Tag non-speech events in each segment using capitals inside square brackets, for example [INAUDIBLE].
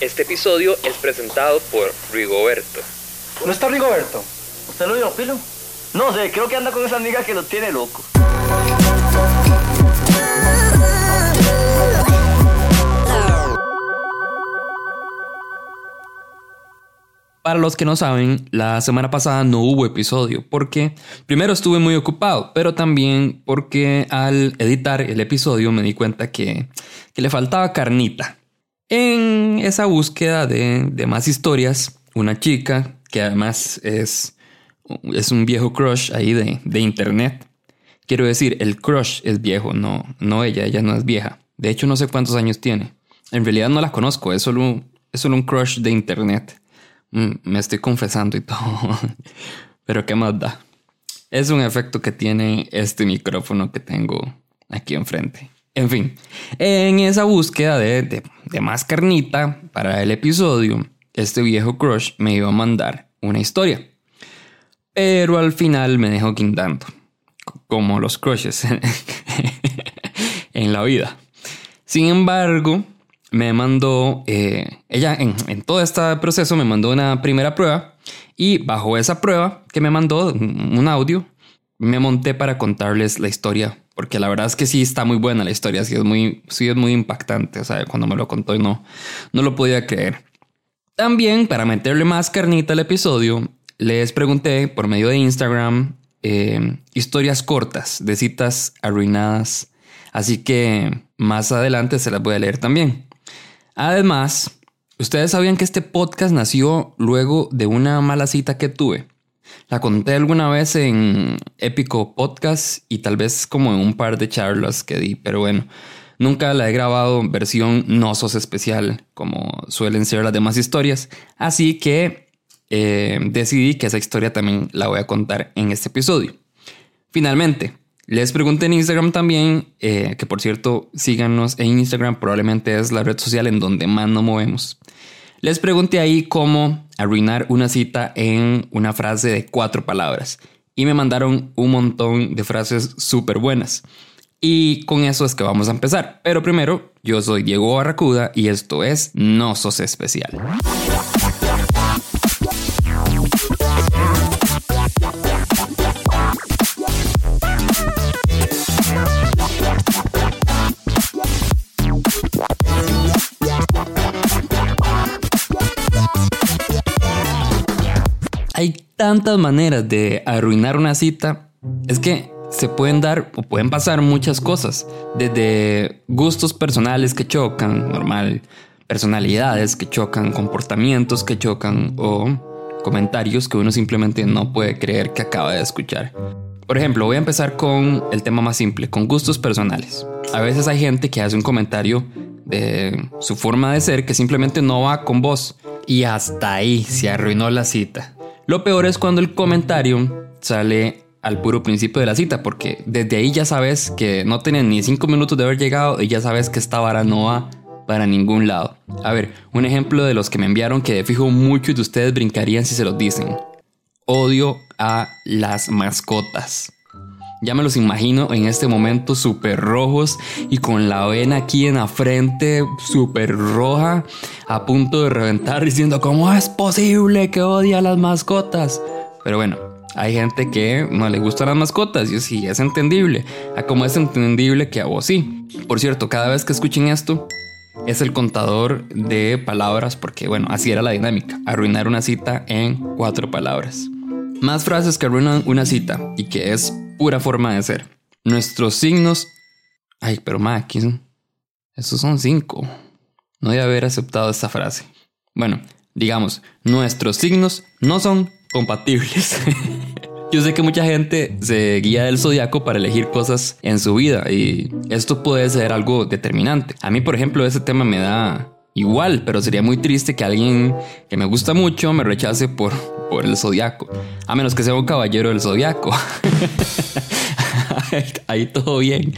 Este episodio es presentado por Rigoberto. ¿No está Rigoberto? ¿Usted lo vio, Pilo? No sé, creo que anda con esa amiga que lo tiene loco. Para los que no saben, la semana pasada no hubo episodio porque primero estuve muy ocupado, pero también porque al editar el episodio me di cuenta que, que le faltaba carnita. En esa búsqueda de, de, más historias, una chica que además es, es un viejo crush ahí de, de internet. Quiero decir, el crush es viejo, no, no ella, ella no es vieja. De hecho, no sé cuántos años tiene. En realidad no la conozco, es solo, es solo un crush de internet. Mm, me estoy confesando y todo. [LAUGHS] Pero qué más da. Es un efecto que tiene este micrófono que tengo aquí enfrente. En fin, en esa búsqueda de, de, más carnita para el episodio, este viejo crush me iba a mandar una historia. Pero al final me dejó guindando. Como los crushes [LAUGHS] en la vida. Sin embargo, me mandó, eh, ella en, en, todo este proceso me mandó una primera prueba y bajo esa prueba que me mandó un audio, me monté para contarles la historia, porque la verdad es que sí está muy buena la historia, sí es muy, sí es muy impactante, o sea, cuando me lo contó no, no lo podía creer. También, para meterle más carnita al episodio, les pregunté por medio de Instagram eh, historias cortas de citas arruinadas, así que más adelante se las voy a leer también. Además, ustedes sabían que este podcast nació luego de una mala cita que tuve. La conté alguna vez en Épico Podcast y tal vez como en un par de charlas que di, pero bueno, nunca la he grabado en versión no sos especial como suelen ser las demás historias. Así que eh, decidí que esa historia también la voy a contar en este episodio. Finalmente, les pregunté en Instagram también, eh, que por cierto, síganos en Instagram, probablemente es la red social en donde más nos movemos. Les pregunté ahí cómo arruinar una cita en una frase de cuatro palabras y me mandaron un montón de frases súper buenas. Y con eso es que vamos a empezar. Pero primero, yo soy Diego Barracuda y esto es No Sos Especial. Tantas maneras de arruinar una cita. Es que se pueden dar o pueden pasar muchas cosas. Desde gustos personales que chocan, normal, personalidades que chocan, comportamientos que chocan o comentarios que uno simplemente no puede creer que acaba de escuchar. Por ejemplo, voy a empezar con el tema más simple, con gustos personales. A veces hay gente que hace un comentario de su forma de ser que simplemente no va con vos y hasta ahí se arruinó la cita. Lo peor es cuando el comentario sale al puro principio de la cita, porque desde ahí ya sabes que no tienen ni cinco minutos de haber llegado y ya sabes que esta vara no va para ningún lado. A ver, un ejemplo de los que me enviaron que de fijo muchos de ustedes brincarían si se los dicen. Odio a las mascotas. Ya me los imagino en este momento súper rojos y con la vena aquí en la frente súper roja, a punto de reventar diciendo cómo es posible que odie a las mascotas. Pero bueno, hay gente que no le gustan las mascotas y sí, es entendible. A como es entendible que a vos sí. Por cierto, cada vez que escuchen esto, es el contador de palabras porque bueno, así era la dinámica. Arruinar una cita en cuatro palabras. Más frases que arruinan una cita y que es pura forma de ser. Nuestros signos. Ay, pero ma, aquí esos son cinco. No debe haber aceptado esta frase. Bueno, digamos, nuestros signos no son compatibles. [LAUGHS] Yo sé que mucha gente se guía del zodiaco para elegir cosas en su vida y esto puede ser algo determinante. A mí, por ejemplo, ese tema me da igual, pero sería muy triste que alguien que me gusta mucho me rechace por, por el zodiaco, a menos que sea un caballero del zodiaco. [LAUGHS] Ahí todo bien.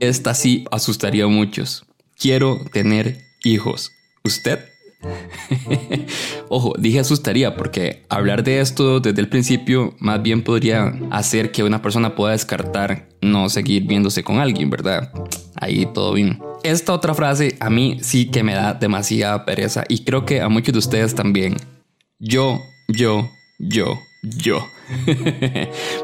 Esta sí asustaría a muchos. Quiero tener hijos. ¿Usted? [LAUGHS] Ojo, dije asustaría porque hablar de esto desde el principio más bien podría hacer que una persona pueda descartar no seguir viéndose con alguien, ¿verdad? Ahí todo bien. Esta otra frase a mí sí que me da demasiada pereza y creo que a muchos de ustedes también. Yo, yo, yo, yo. [LAUGHS]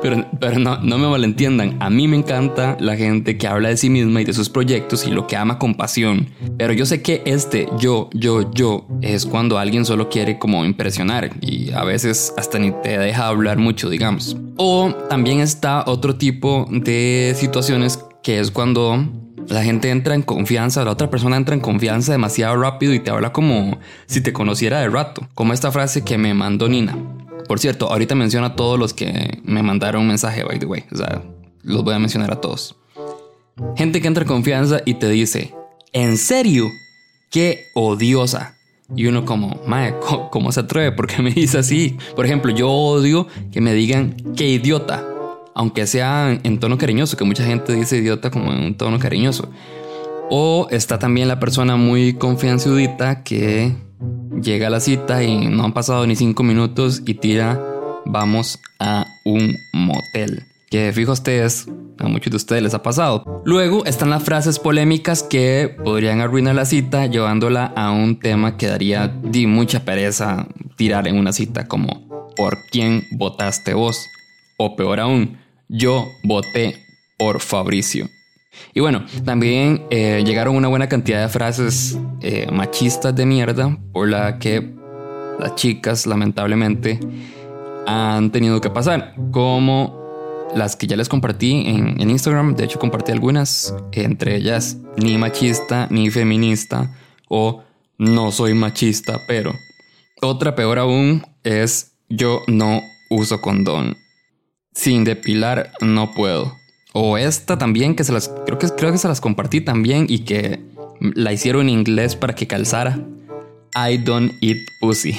pero pero no, no me malentiendan, a mí me encanta la gente que habla de sí misma y de sus proyectos y lo que ama con pasión. Pero yo sé que este yo, yo, yo es cuando alguien solo quiere como impresionar y a veces hasta ni te deja hablar mucho, digamos. O también está otro tipo de situaciones que es cuando la gente entra en confianza, la otra persona entra en confianza demasiado rápido y te habla como si te conociera de rato, como esta frase que me mandó Nina. Por cierto, ahorita menciono a todos los que me mandaron un mensaje, by the way. O sea, los voy a mencionar a todos. Gente que entra en confianza y te dice, ¿en serio? ¡Qué odiosa! Y uno como, mae, ¿cómo, se atreve? ¿Por qué me dice así? Por ejemplo, yo odio que me digan, ¡qué idiota! Aunque sea en tono cariñoso, que mucha gente dice idiota como en un tono cariñoso. O está también la persona muy confianzudita que llega a la cita y no han pasado ni cinco minutos y tira, vamos a un motel. Que fijo ustedes, a muchos de ustedes les ha pasado. Luego están las frases polémicas que podrían arruinar la cita llevándola a un tema que daría di mucha pereza tirar en una cita como ¿por quién votaste vos? O peor aún, yo voté por Fabricio. Y bueno, también eh, llegaron una buena cantidad de frases eh, machistas de mierda por la que las chicas lamentablemente han tenido que pasar, como las que ya les compartí en, en Instagram, de hecho compartí algunas, entre ellas ni machista ni feminista o no soy machista, pero otra peor aún es yo no uso condón. Sin depilar no puedo. O esta también, que se las. Creo que, creo que se las compartí también y que la hicieron en inglés para que calzara. I don't eat pussy.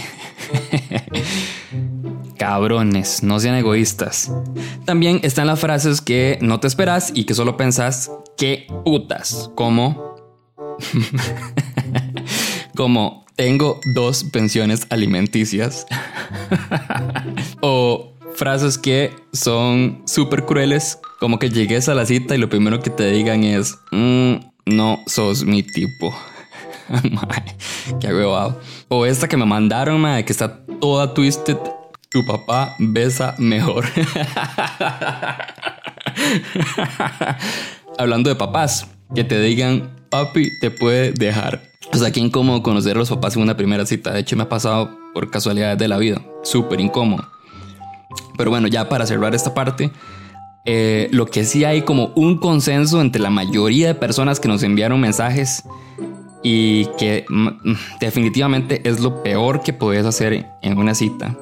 [LAUGHS] Cabrones, no sean egoístas. También están las frases que no te esperas y que solo pensás que putas. Como. [LAUGHS] como tengo dos pensiones alimenticias. [LAUGHS] o frases que son súper crueles, como que llegues a la cita y lo primero que te digan es, mm, no sos mi tipo. [LAUGHS] qué huevado. O esta que me mandaron, madre, que está toda twisted. Tu papá besa mejor. [LAUGHS] Hablando de papás, que te digan, papi, te puede dejar. O sea, qué incómodo conocer a los papás en una primera cita. De hecho, me ha pasado por casualidades de la vida. Súper incómodo. Pero bueno, ya para cerrar esta parte, eh, lo que sí hay como un consenso entre la mayoría de personas que nos enviaron mensajes y que mm, definitivamente es lo peor que puedes hacer en una cita.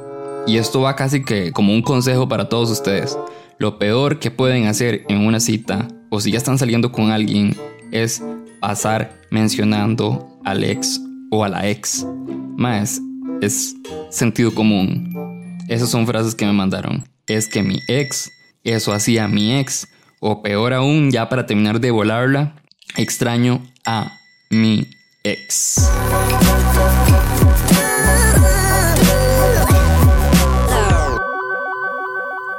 Y esto va casi que como un consejo para todos ustedes. Lo peor que pueden hacer en una cita o si ya están saliendo con alguien es pasar mencionando al ex o a la ex. Más es sentido común. Esas son frases que me mandaron. Es que mi ex, eso hacía mi ex. O peor aún, ya para terminar de volarla, extraño a mi ex.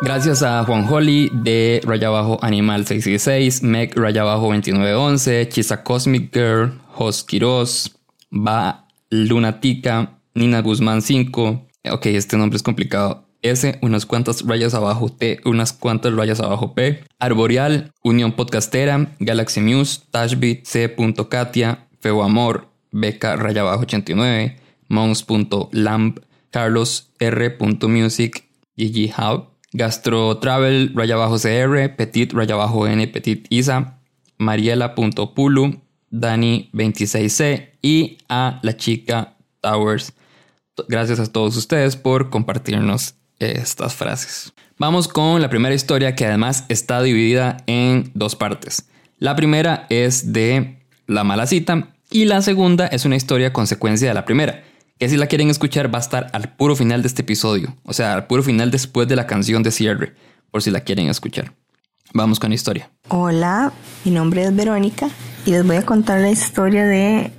Gracias a Juan Holly de Raya Abajo Animal 666, Meg Raya Abajo 2911, Chisa Cosmic Girl, Jos Quiroz, Va Lunatica, Nina Guzmán 5, Ok, este nombre es complicado. S, unas cuantas rayas abajo, T, unas cuantas rayas abajo, P. Arboreal, Unión Podcastera, Galaxy News, Tashbit, C. Katia, Feo Amor, Beca raya abajo 89, Mons.lamp, Carlos R. Music, Gigi Hub, Gastro Travel, raya abajo CR, Petit raya abajo N, Petit Isa, Mariela.pulu, Dani 26C y a la chica Towers Gracias a todos ustedes por compartirnos estas frases. Vamos con la primera historia que además está dividida en dos partes. La primera es de la mala cita y la segunda es una historia consecuencia de la primera, que si la quieren escuchar va a estar al puro final de este episodio, o sea, al puro final después de la canción de cierre, por si la quieren escuchar. Vamos con la historia. Hola, mi nombre es Verónica y les voy a contar la historia de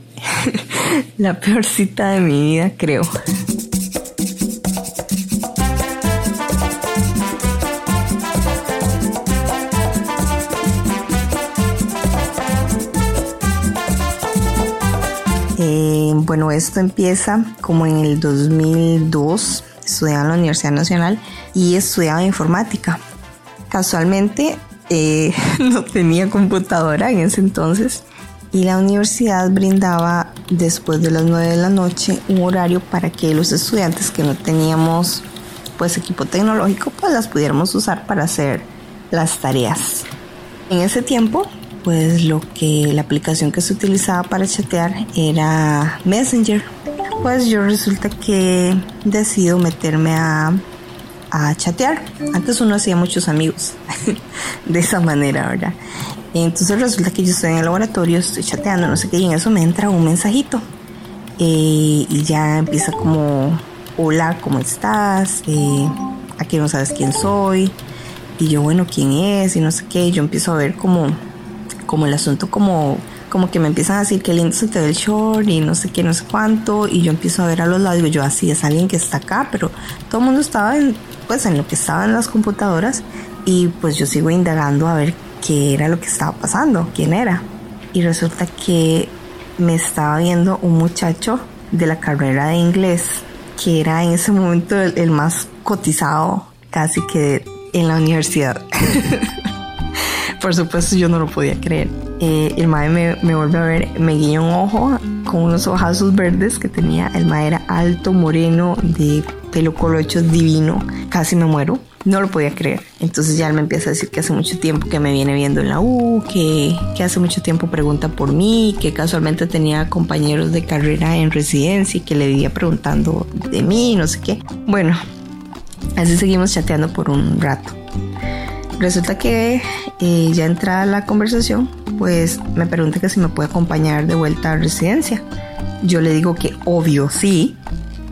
la peor cita de mi vida, creo. Eh, bueno, esto empieza como en el 2002. Estudiaba en la Universidad Nacional y estudiaba informática. Casualmente eh, [LAUGHS] no tenía computadora en ese entonces y la universidad brindaba después de las 9 de la noche un horario para que los estudiantes que no teníamos pues equipo tecnológico pues las pudiéramos usar para hacer las tareas. En ese tiempo pues lo que la aplicación que se utilizaba para chatear era Messenger. Pues yo resulta que decido meterme a, a chatear. Antes uno hacía muchos amigos [LAUGHS] de esa manera, ¿verdad? Entonces resulta que yo estoy en el laboratorio, estoy chateando, no sé qué, y en eso me entra un mensajito. Eh, y ya empieza como, hola, ¿cómo estás? Eh, aquí no sabes quién soy. Y yo, bueno, ¿quién es? Y no sé qué. Y yo empiezo a ver como como el asunto como como que me empiezan a decir que lindo se te ve el short y no sé qué, no sé cuánto, y yo empiezo a ver a los lados, digo yo así es alguien que está acá, pero todo el mundo estaba en, pues en lo que estaba en las computadoras y pues yo sigo indagando a ver qué era lo que estaba pasando, quién era. Y resulta que me estaba viendo un muchacho de la carrera de inglés, que era en ese momento el, el más cotizado casi que en la universidad. [LAUGHS] Por supuesto, yo no lo podía creer. Eh, el mae me, me, vuelve a ver, me guiña un ojo con unos ojazos verdes que tenía. El mae era alto, moreno, de pelo colocho divino. Casi me muero. No lo podía creer. Entonces ya él me empieza a decir que hace mucho tiempo que me viene viendo en la U, que, que hace mucho tiempo pregunta por mí, que casualmente tenía compañeros de carrera en residencia y que le vivía preguntando de mí, no sé qué. Bueno, así seguimos chateando por un rato. Resulta que eh, ya entrada la conversación, pues me pregunta que si me puede acompañar de vuelta a residencia. Yo le digo que obvio sí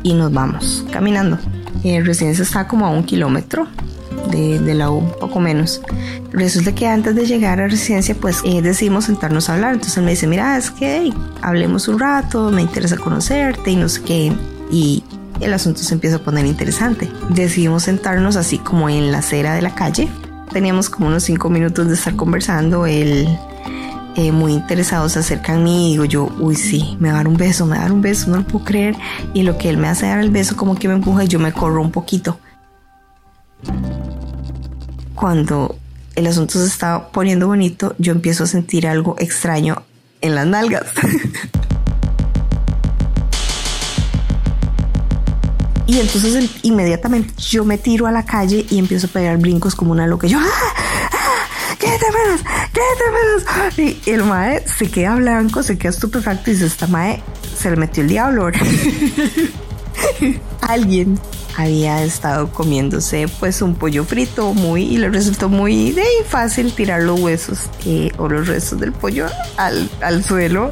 y nos vamos caminando. Eh, residencia está como a un kilómetro de, la U, poco menos. Resulta que antes de llegar a residencia, pues eh, decidimos sentarnos a hablar. Entonces él me dice, mira, es que hablemos un rato, me interesa conocerte y no sé qué. Y el asunto se empieza a poner interesante. Decidimos sentarnos así como en la acera de la calle teníamos como unos cinco minutos de estar conversando, él eh, muy interesado se acerca a mí y digo yo, uy sí, me va a dar un beso, me va a dar un beso, no lo puedo creer. Y lo que él me hace dar el beso como que me empuja y yo me corro un poquito. Cuando el asunto se está poniendo bonito, yo empiezo a sentir algo extraño en las nalgas. [LAUGHS] Y entonces inmediatamente yo me tiro a la calle y empiezo a pegar brincos como una loca. Yo, ¡ah! ¡Ah! ¿Qué te menos? ¿Qué te menos? Y el mae se queda blanco, se queda estupefacto y dice, esta mae se le metió el diablo. [LAUGHS] Alguien había estado comiéndose pues un pollo frito muy y le resultó muy fácil tirar los huesos eh, o los restos del pollo al, al suelo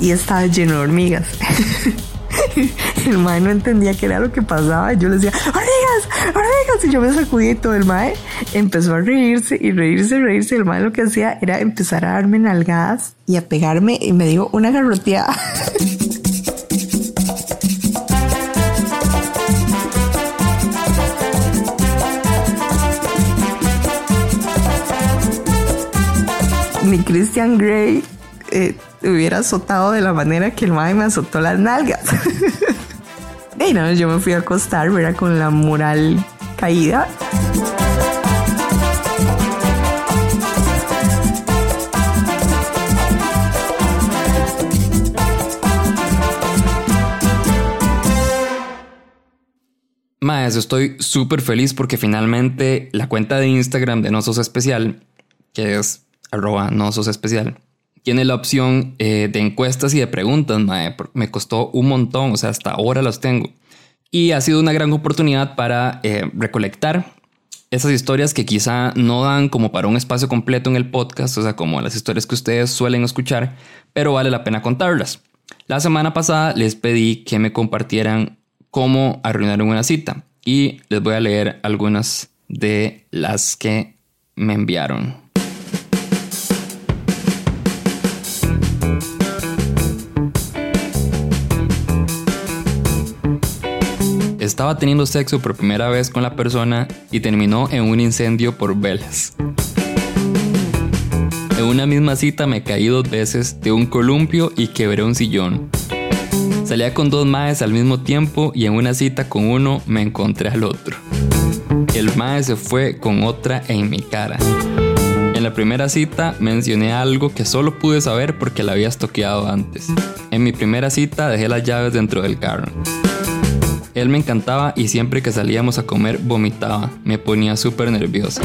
y estaba lleno de hormigas. [LAUGHS] [LAUGHS] el mae no entendía qué era lo que pasaba. Yo le decía, ¡Hormigas! ¡Hormigas! Y yo me sacudí y todo el mae empezó a reírse y reírse, reírse. El mae lo que hacía era empezar a darme nalgadas y a pegarme y me dio una garroteada. [LAUGHS] Mi Christian Grey eh, hubiera azotado de la manera que el mae me azotó las nalgas. [LAUGHS] y no, yo me fui a acostar, ¿verdad? Con la moral caída. Maes, estoy súper feliz porque finalmente la cuenta de Instagram de Nosos Especial, que es arroba Nosos Especial, tiene la opción eh, de encuestas y de preguntas. Mae. Me costó un montón, o sea, hasta ahora las tengo. Y ha sido una gran oportunidad para eh, recolectar esas historias que quizá no dan como para un espacio completo en el podcast, o sea, como las historias que ustedes suelen escuchar, pero vale la pena contarlas. La semana pasada les pedí que me compartieran cómo arruinar una cita y les voy a leer algunas de las que me enviaron. Estaba teniendo sexo por primera vez con la persona y terminó en un incendio por velas. En una misma cita me caí dos veces de un columpio y quebré un sillón. Salía con dos maes al mismo tiempo y en una cita con uno me encontré al otro. El mae se fue con otra en mi cara. En la primera cita mencioné algo que solo pude saber porque la había estoqueado antes. En mi primera cita dejé las llaves dentro del carro. Él me encantaba y siempre que salíamos a comer vomitaba. Me ponía súper nerviosa.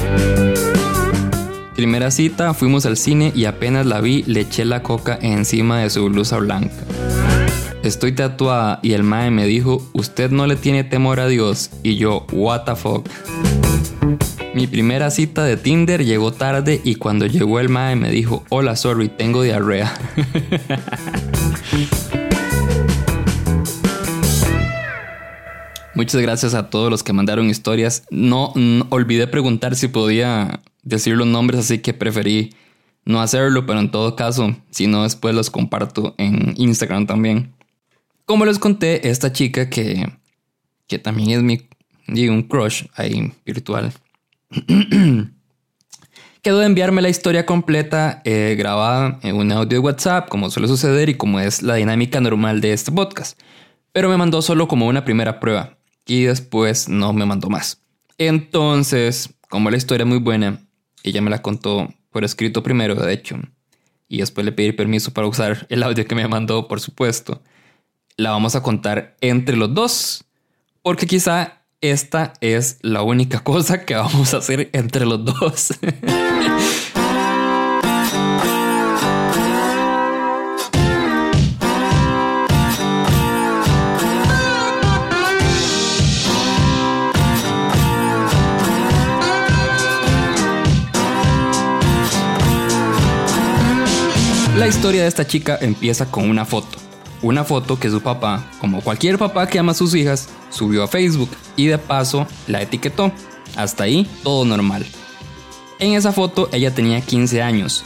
Primera cita, fuimos al cine y apenas la vi le eché la coca encima de su blusa blanca. Estoy tatuada y el mae me dijo, usted no le tiene temor a Dios. Y yo, what the fuck. Mi primera cita de Tinder llegó tarde y cuando llegó el mae me dijo, hola, sorry, tengo diarrea. [LAUGHS] Muchas gracias a todos los que mandaron historias. No, olvidé preguntar si podía decir los nombres, así que preferí no hacerlo, pero en todo caso, si no, después los comparto en Instagram también. Como les conté, esta chica que, que también es mi un crush ahí virtual, [CLEARS THROAT] quedó de enviarme la historia completa eh, grabada en un audio de WhatsApp, como suele suceder y como es la dinámica normal de este podcast. Pero me mandó solo como una primera prueba y después no me mandó más. Entonces, como la historia es muy buena, ella me la contó por escrito primero, de hecho, y después le pedí permiso para usar el audio que me mandó, por supuesto la vamos a contar entre los dos, porque quizá esta es la única [LAUGHS] cosa que vamos a hacer entre los dos. [LAUGHS] historia de esta chica empieza con una foto una foto que su papá, como cualquier papá que ama a sus hijas, subió a Facebook y de paso la etiquetó. Hasta ahí todo normal. En esa foto ella tenía 15 años,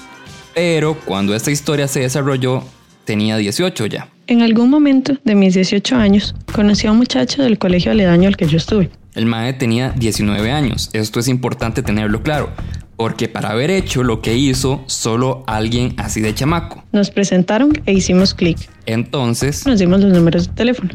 pero cuando esta historia se desarrolló tenía 18 ya. En algún momento de mis 18 años conocí a un muchacho del colegio aledaño al que yo estuve. El mae tenía 19 años, esto es importante tenerlo claro, porque para haber hecho lo que hizo solo alguien así de chamaco. Nos presentaron e hicimos clic. Entonces nos dimos los números de teléfono.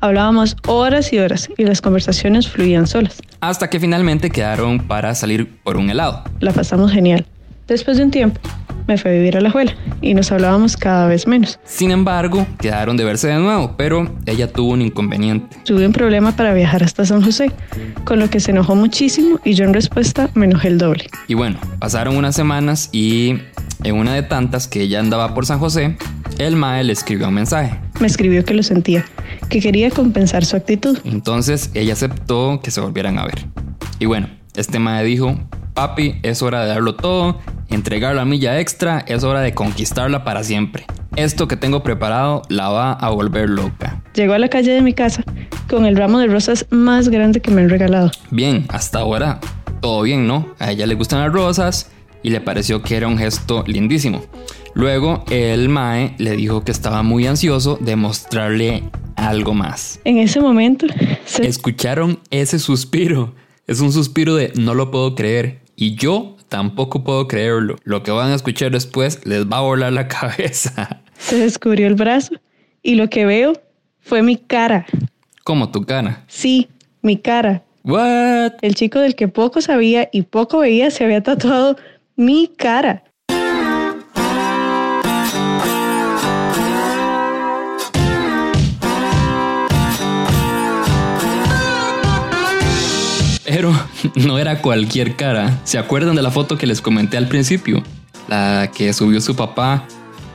Hablábamos horas y horas y las conversaciones fluían solas. Hasta que finalmente quedaron para salir por un helado. La pasamos genial. Después de un tiempo, me fui a vivir a la escuela y nos hablábamos cada vez menos. Sin embargo, quedaron de verse de nuevo, pero ella tuvo un inconveniente. Tuve un problema para viajar hasta San José, con lo que se enojó muchísimo y yo en respuesta me enojé el doble. Y bueno, pasaron unas semanas y en una de tantas que ella andaba por San José, el Mae le escribió un mensaje. Me escribió que lo sentía, que quería compensar su actitud. Entonces ella aceptó que se volvieran a ver. Y bueno, este Mae dijo, papi, es hora de darlo todo, entregar la milla extra, es hora de conquistarla para siempre. Esto que tengo preparado la va a volver loca. Llegó a la calle de mi casa con el ramo de rosas más grande que me han regalado. Bien, hasta ahora todo bien, ¿no? A ella le gustan las rosas y le pareció que era un gesto lindísimo. Luego el Mae le dijo que estaba muy ansioso de mostrarle algo más. En ese momento... Escucharon ese suspiro. Es un suspiro de no lo puedo creer. Y yo tampoco puedo creerlo. Lo que van a escuchar después les va a volar la [LAUGHS] cabeza. Se descubrió el brazo y lo que veo fue mi cara. ¿Cómo tu cara? Sí, mi cara. What? El chico del que poco sabía y poco veía se había tatuado mi cara. Pero [LAUGHS] no era cualquier cara. ¿Se acuerdan de la foto que les comenté al principio? La que subió su papá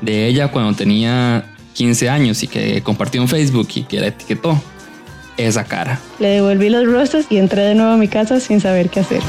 de ella cuando tenía 15 años y que compartió en Facebook y que la etiquetó. Esa cara. Le devolví los rosas y entré de nuevo a mi casa sin saber qué hacer.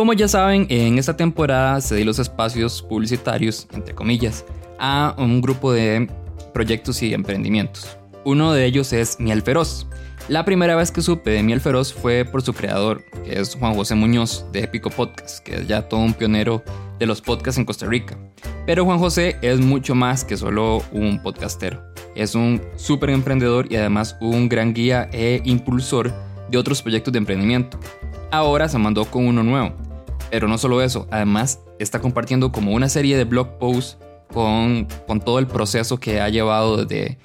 Como ya saben, en esta temporada se di los espacios publicitarios, entre comillas, a un grupo de proyectos y emprendimientos. Uno de ellos es Miel Feroz. La primera vez que supe de Miel Feroz fue por su creador, que es Juan José Muñoz de Épico Podcast, que es ya todo un pionero de los podcasts en Costa Rica. Pero Juan José es mucho más que solo un podcastero. Es un súper emprendedor y además un gran guía e impulsor de otros proyectos de emprendimiento. Ahora se mandó con uno nuevo. Pero no solo eso, además está compartiendo como una serie de blog posts con, con todo el proceso que ha llevado desde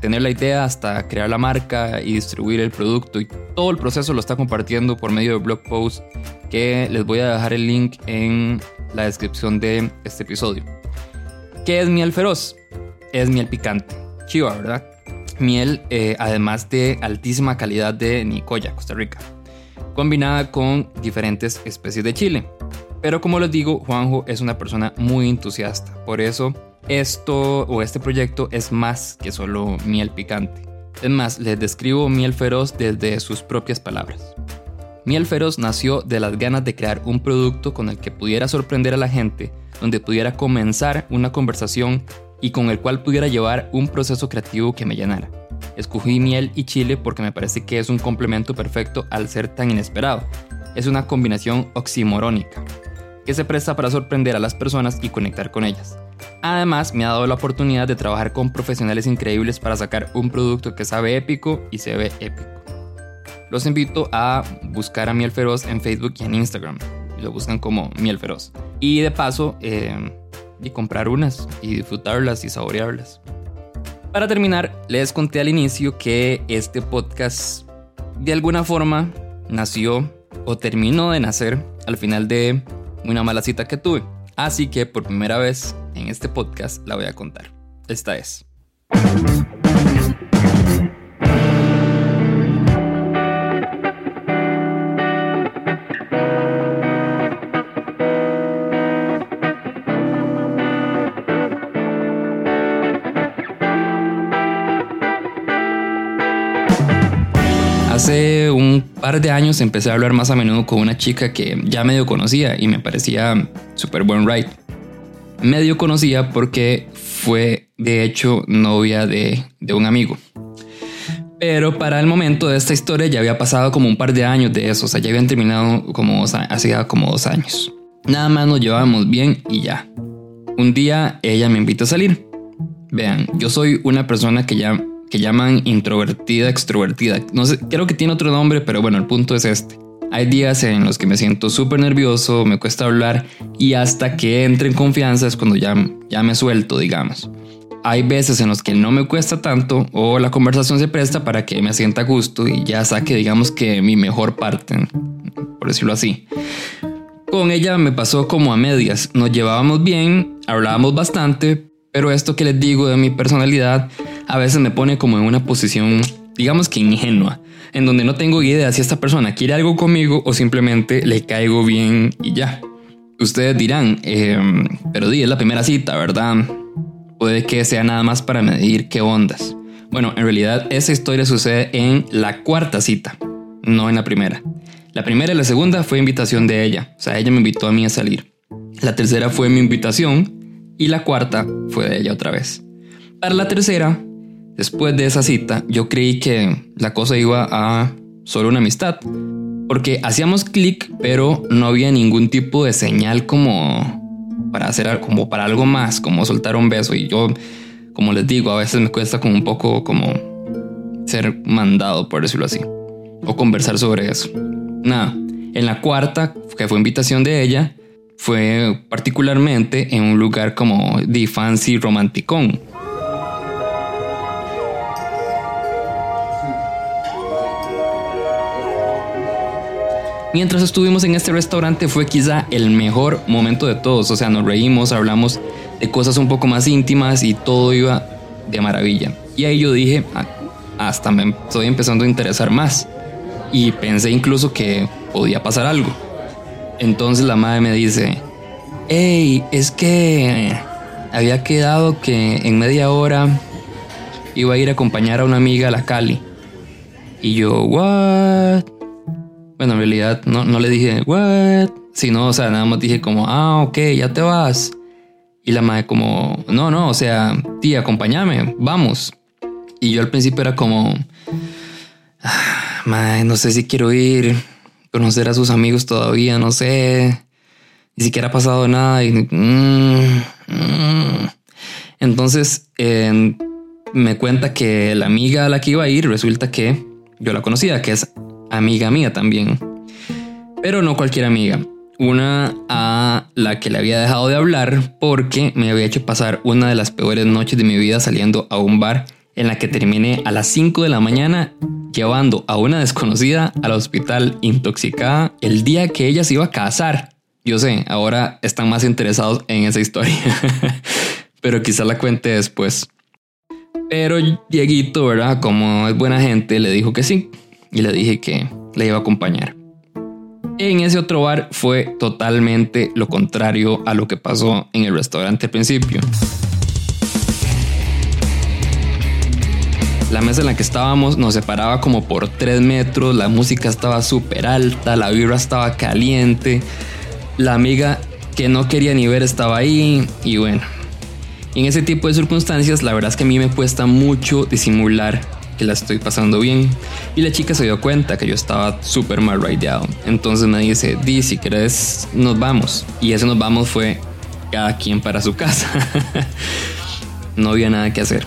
tener la idea hasta crear la marca y distribuir el producto. Y todo el proceso lo está compartiendo por medio de blog posts que les voy a dejar el link en la descripción de este episodio. ¿Qué es miel feroz? Es miel picante. Chiva, ¿verdad? Miel, eh, además de altísima calidad de Nicoya, Costa Rica, combinada con diferentes especies de chile. Pero como les digo, Juanjo es una persona muy entusiasta. Por eso esto o este proyecto es más que solo miel picante. Es más, les describo Miel Feroz desde sus propias palabras. Miel Feroz nació de las ganas de crear un producto con el que pudiera sorprender a la gente, donde pudiera comenzar una conversación y con el cual pudiera llevar un proceso creativo que me llenara. Escogí miel y chile porque me parece que es un complemento perfecto al ser tan inesperado. Es una combinación oximorónica, que se presta para sorprender a las personas y conectar con ellas. Además, me ha dado la oportunidad de trabajar con profesionales increíbles para sacar un producto que sabe épico y se ve épico. Los invito a buscar a Miel Feroz en Facebook y en Instagram. Lo buscan como Miel Feroz. Y de paso, eh, y comprar unas y disfrutarlas y saborearlas. Para terminar, les conté al inicio que este podcast de alguna forma nació o terminó de nacer al final de una mala cita que tuve. Así que por primera vez en este podcast la voy a contar. Esta es. Par de años empecé a hablar más a menudo con una chica que ya medio conocía y me parecía súper buen ride. Medio conocía porque fue de hecho novia de, de un amigo. Pero para el momento de esta historia ya había pasado como un par de años de eso, o sea, ya habían terminado como hacía como dos años. Nada más nos llevábamos bien y ya. Un día ella me invita a salir. Vean, yo soy una persona que ya que llaman introvertida, extrovertida. No sé, creo que tiene otro nombre, pero bueno, el punto es este. Hay días en los que me siento súper nervioso, me cuesta hablar y hasta que entre en confianza es cuando ya, ya me suelto, digamos. Hay veces en los que no me cuesta tanto o la conversación se presta para que me sienta a gusto y ya saque, digamos que mi mejor parte, por decirlo así. Con ella me pasó como a medias, nos llevábamos bien, hablábamos bastante, pero esto que les digo de mi personalidad a veces me pone como en una posición, digamos que ingenua, en donde no tengo idea si esta persona quiere algo conmigo o simplemente le caigo bien y ya. Ustedes dirán, em, pero di, es la primera cita, ¿verdad? Puede que sea nada más para medir qué ondas. Bueno, en realidad esa historia sucede en la cuarta cita, no en la primera. La primera y la segunda fue invitación de ella, o sea, ella me invitó a mí a salir. La tercera fue mi invitación y la cuarta fue de ella otra vez. Para la tercera, después de esa cita, yo creí que la cosa iba a solo una amistad, porque hacíamos clic, pero no había ningún tipo de señal como para hacer como para algo más, como soltar un beso y yo, como les digo, a veces me cuesta como un poco como ser mandado, por decirlo así, o conversar sobre eso. Nada, en la cuarta, que fue invitación de ella, fue particularmente en un lugar como de fancy romanticón. Mientras estuvimos en este restaurante fue quizá el mejor momento de todos, o sea, nos reímos, hablamos de cosas un poco más íntimas y todo iba de maravilla. Y ahí yo dije, ah, hasta me estoy empezando a interesar más. Y pensé incluso que podía pasar algo. Entonces la madre me dice, hey, es que había quedado que en media hora iba a ir a acompañar a una amiga a la Cali. Y yo, what? Bueno, en realidad no, no le dije, what? Sino, o sea, nada más dije como, ah, ok, ya te vas. Y la madre como, no, no, o sea, tía, acompáñame, vamos. Y yo al principio era como, ah, madre, no sé si quiero ir conocer a sus amigos todavía, no sé. ni siquiera ha pasado nada. Y, mm, mm. Entonces me cuenta que la amiga a la que iba a ir resulta que yo la conocía, que es amiga mía también. Pero no cualquier amiga. Una a la que le había dejado de hablar porque me había hecho pasar una de las peores noches de mi vida saliendo a un bar en la que terminé a las 5 de la mañana llevando a una desconocida al hospital intoxicada el día que ella se iba a casar. Yo sé, ahora están más interesados en esa historia, [LAUGHS] pero quizá la cuente después. Pero Dieguito, ¿verdad? Como es buena gente, le dijo que sí y le dije que le iba a acompañar. En ese otro bar fue totalmente lo contrario a lo que pasó en el restaurante al principio. La mesa en la que estábamos nos separaba como por 3 metros, la música estaba súper alta, la vibra estaba caliente, la amiga que no quería ni ver estaba ahí y bueno. En ese tipo de circunstancias la verdad es que a mí me cuesta mucho disimular que la estoy pasando bien. Y la chica se dio cuenta que yo estaba súper mal raideado. Entonces me dice, Di, si querés, nos vamos. Y ese nos vamos fue cada quien para su [LAUGHS] casa. no había nada que hacer.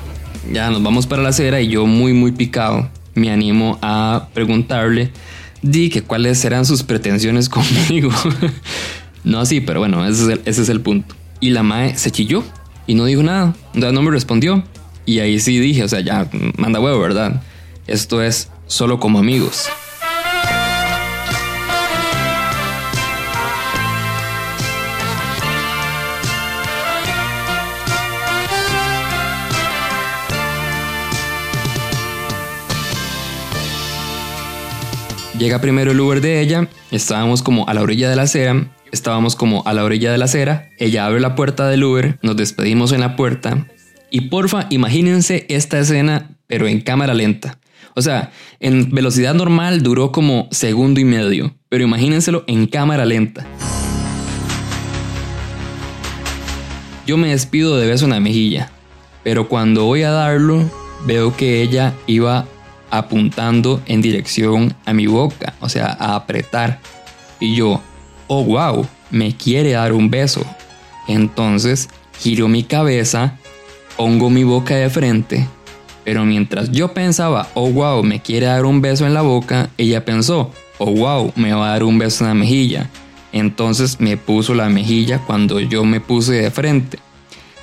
Ya nos vamos para la acera y yo muy, muy picado me animo a preguntarle, Di, que cuáles eran sus pretensiones [LAUGHS] conmigo. no así, pero bueno, ese es, el, ese es el punto. Y la Mae se chilló y no dijo nada. No me respondió. Y ahí sí dije, o sea, ya manda huevo, ¿verdad? Esto es solo como amigos. Llega primero el Uber de ella, estábamos como a la orilla de la acera, estábamos como a la orilla de la acera, ella abre la puerta del Uber, nos despedimos en la puerta, y porfa, imagínense esta escena, pero en cámara lenta. O sea, en velocidad normal duró como segundo y medio, pero imagínenselo en cámara lenta. Yo me despido de beso en la mejilla, pero cuando voy a darlo, veo que ella iba apuntando en dirección a mi boca, o sea, a apretar. Y yo, oh wow, me quiere dar un beso. Entonces giro mi cabeza Pongo mi boca de frente, pero mientras yo pensaba, oh wow, me quiere dar un beso en la boca, ella pensó, oh wow, me va a dar un beso en la mejilla. Entonces me puso la mejilla cuando yo me puse de frente.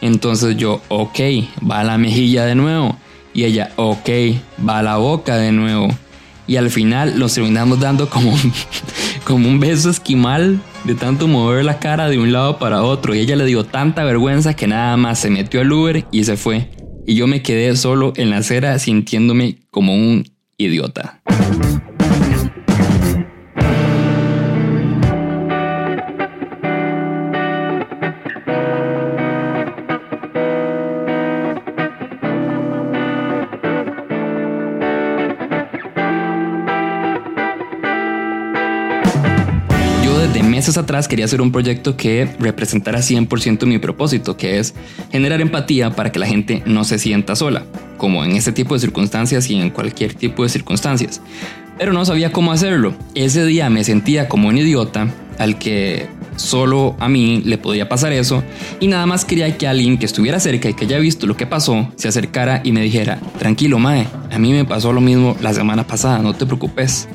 Entonces yo, ok, va la mejilla de nuevo. Y ella, ok, va la boca de nuevo. Y al final nos terminamos dando como, [LAUGHS] como un beso esquimal de tanto mover la cara de un lado para otro y ella le dio tanta vergüenza que nada más se metió al Uber y se fue. Y yo me quedé solo en la acera sintiéndome como un idiota. Meses atrás quería hacer un proyecto que representara 100% mi propósito, que es generar empatía para que la gente no se sienta sola, como en este tipo de circunstancias y en cualquier tipo de circunstancias. Pero no sabía cómo hacerlo. Ese día me sentía como un idiota al que solo a mí le podía pasar eso y nada más quería que alguien que estuviera cerca y que haya visto lo que pasó se acercara y me dijera, tranquilo Mae, a mí me pasó lo mismo la semana pasada, no te preocupes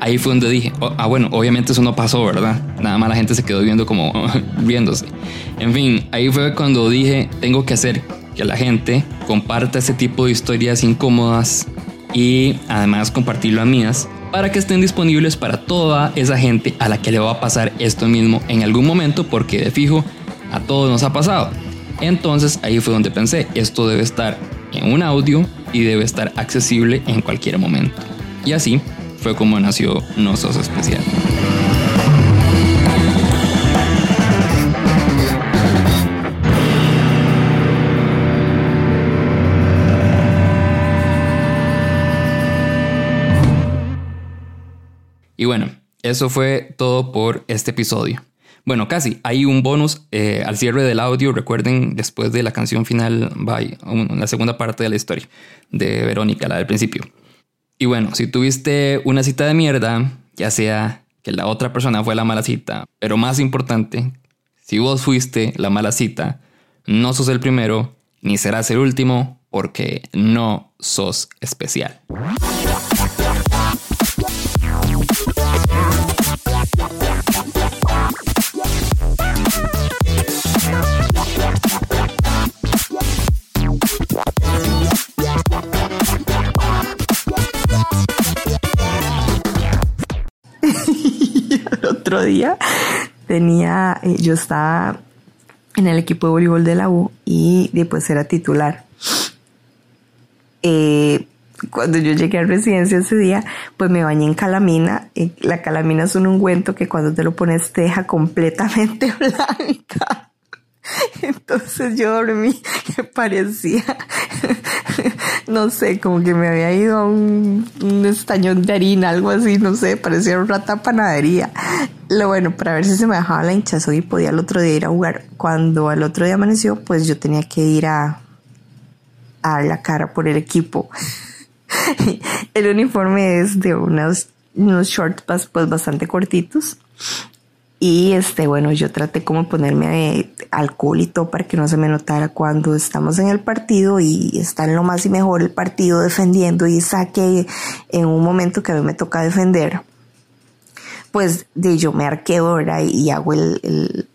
ahí fue donde dije, oh, ah, bueno, obviamente eso no pasó, ¿verdad? Nada más la gente se quedó viendo como [LAUGHS] viéndose. En fin, ahí fue cuando dije, tengo que hacer que la gente comparta ese tipo de historias incómodas y además compartirlo a mías para que estén disponibles para toda esa gente a la que le va a pasar esto mismo en algún momento porque de fijo a todos nos ha pasado. Entonces ahí fue donde pensé, esto debe estar en un audio y debe estar accesible en cualquier momento. Y así fue como nació No Sos Especial. Y bueno, eso fue todo por este episodio. Bueno, casi. Hay un bonus eh, al cierre del audio. Recuerden, después de la canción final, va la segunda parte de la historia de Verónica, la del principio. Y bueno, si tuviste una cita de mierda, ya sea que la otra persona fue la mala cita, pero más importante, si vos fuiste la mala cita, no sos el primero ni serás el último porque no sos especial. Otro día [LAUGHS] tenía, eh, yo estaba en el equipo de voleibol de la U y después era titular. Eh, cuando yo llegué a residencia ese día, pues me bañé en calamina. Y la calamina es un ungüento que cuando te lo pones te deja completamente [LAUGHS] blanca. [LAUGHS] Entonces yo dormí que parecía, no sé, como que me había ido a un, un estañón de harina, algo así, no sé, parecía una rata panadería. Lo bueno, para ver si se me dejaba la hinchazón y podía al otro día ir a jugar. Cuando al otro día amaneció, pues yo tenía que ir a, a dar la cara por el equipo. [LAUGHS] el uniforme es de unos, unos shorts pues bastante cortitos y este, bueno, yo traté como ponerme eh, alcohol y todo para que no se me notara cuando estamos en el partido y está en lo más y mejor el partido defendiendo y saque en un momento que a mí me toca defender. Pues de yo me arqueo ahora y hago el, el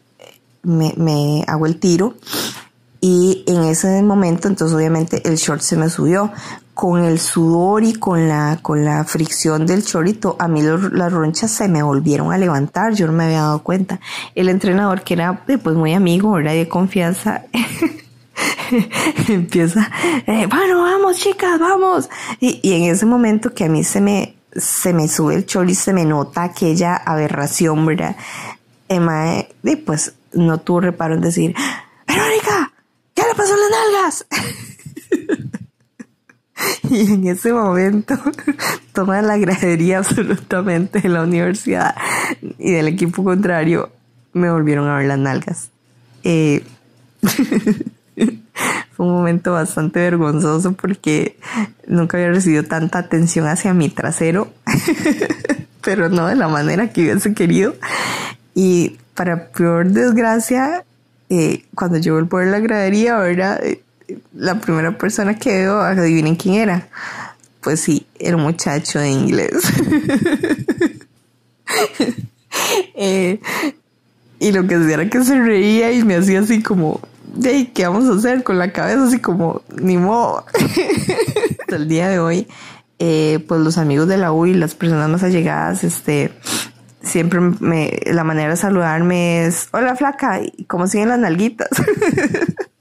me, me hago el tiro y en ese momento entonces obviamente el short se me subió con el sudor y con la, con la fricción del chorito, a mí las ronchas se me volvieron a levantar, yo no me había dado cuenta. El entrenador, que era pues muy amigo, era de confianza, [LAUGHS] empieza, eh, bueno, vamos chicas, vamos. Y, y, en ese momento que a mí se me, se me sube el chor y se me nota aquella aberración, ¿verdad? Emma, eh, pues no tuvo reparo en decir, Verónica, ¿qué le pasó a las nalgas? [LAUGHS] Y [LAUGHS] en ese momento [LAUGHS] toda la gradería absolutamente de la universidad y del equipo contrario me volvieron a ver las nalgas. Eh, [LAUGHS] fue un momento bastante vergonzoso porque nunca había recibido tanta atención hacia mi trasero, pero no de la manera que hubiese querido. Y para peor desgracia, eh, cuando yo vuelvo a ver la gradería, ¿verdad? La primera persona que veo, adivinen quién era. Pues sí, un muchacho de inglés. [LAUGHS] eh, y lo que hacía era que se reía y me hacía así como, hey, ¿qué vamos a hacer? Con la cabeza así como, ni modo. [LAUGHS] El día de hoy, eh, pues los amigos de la U y las personas más allegadas, este, siempre me, la manera de saludarme es, hola flaca, ¿y cómo siguen las nalguitas? [LAUGHS]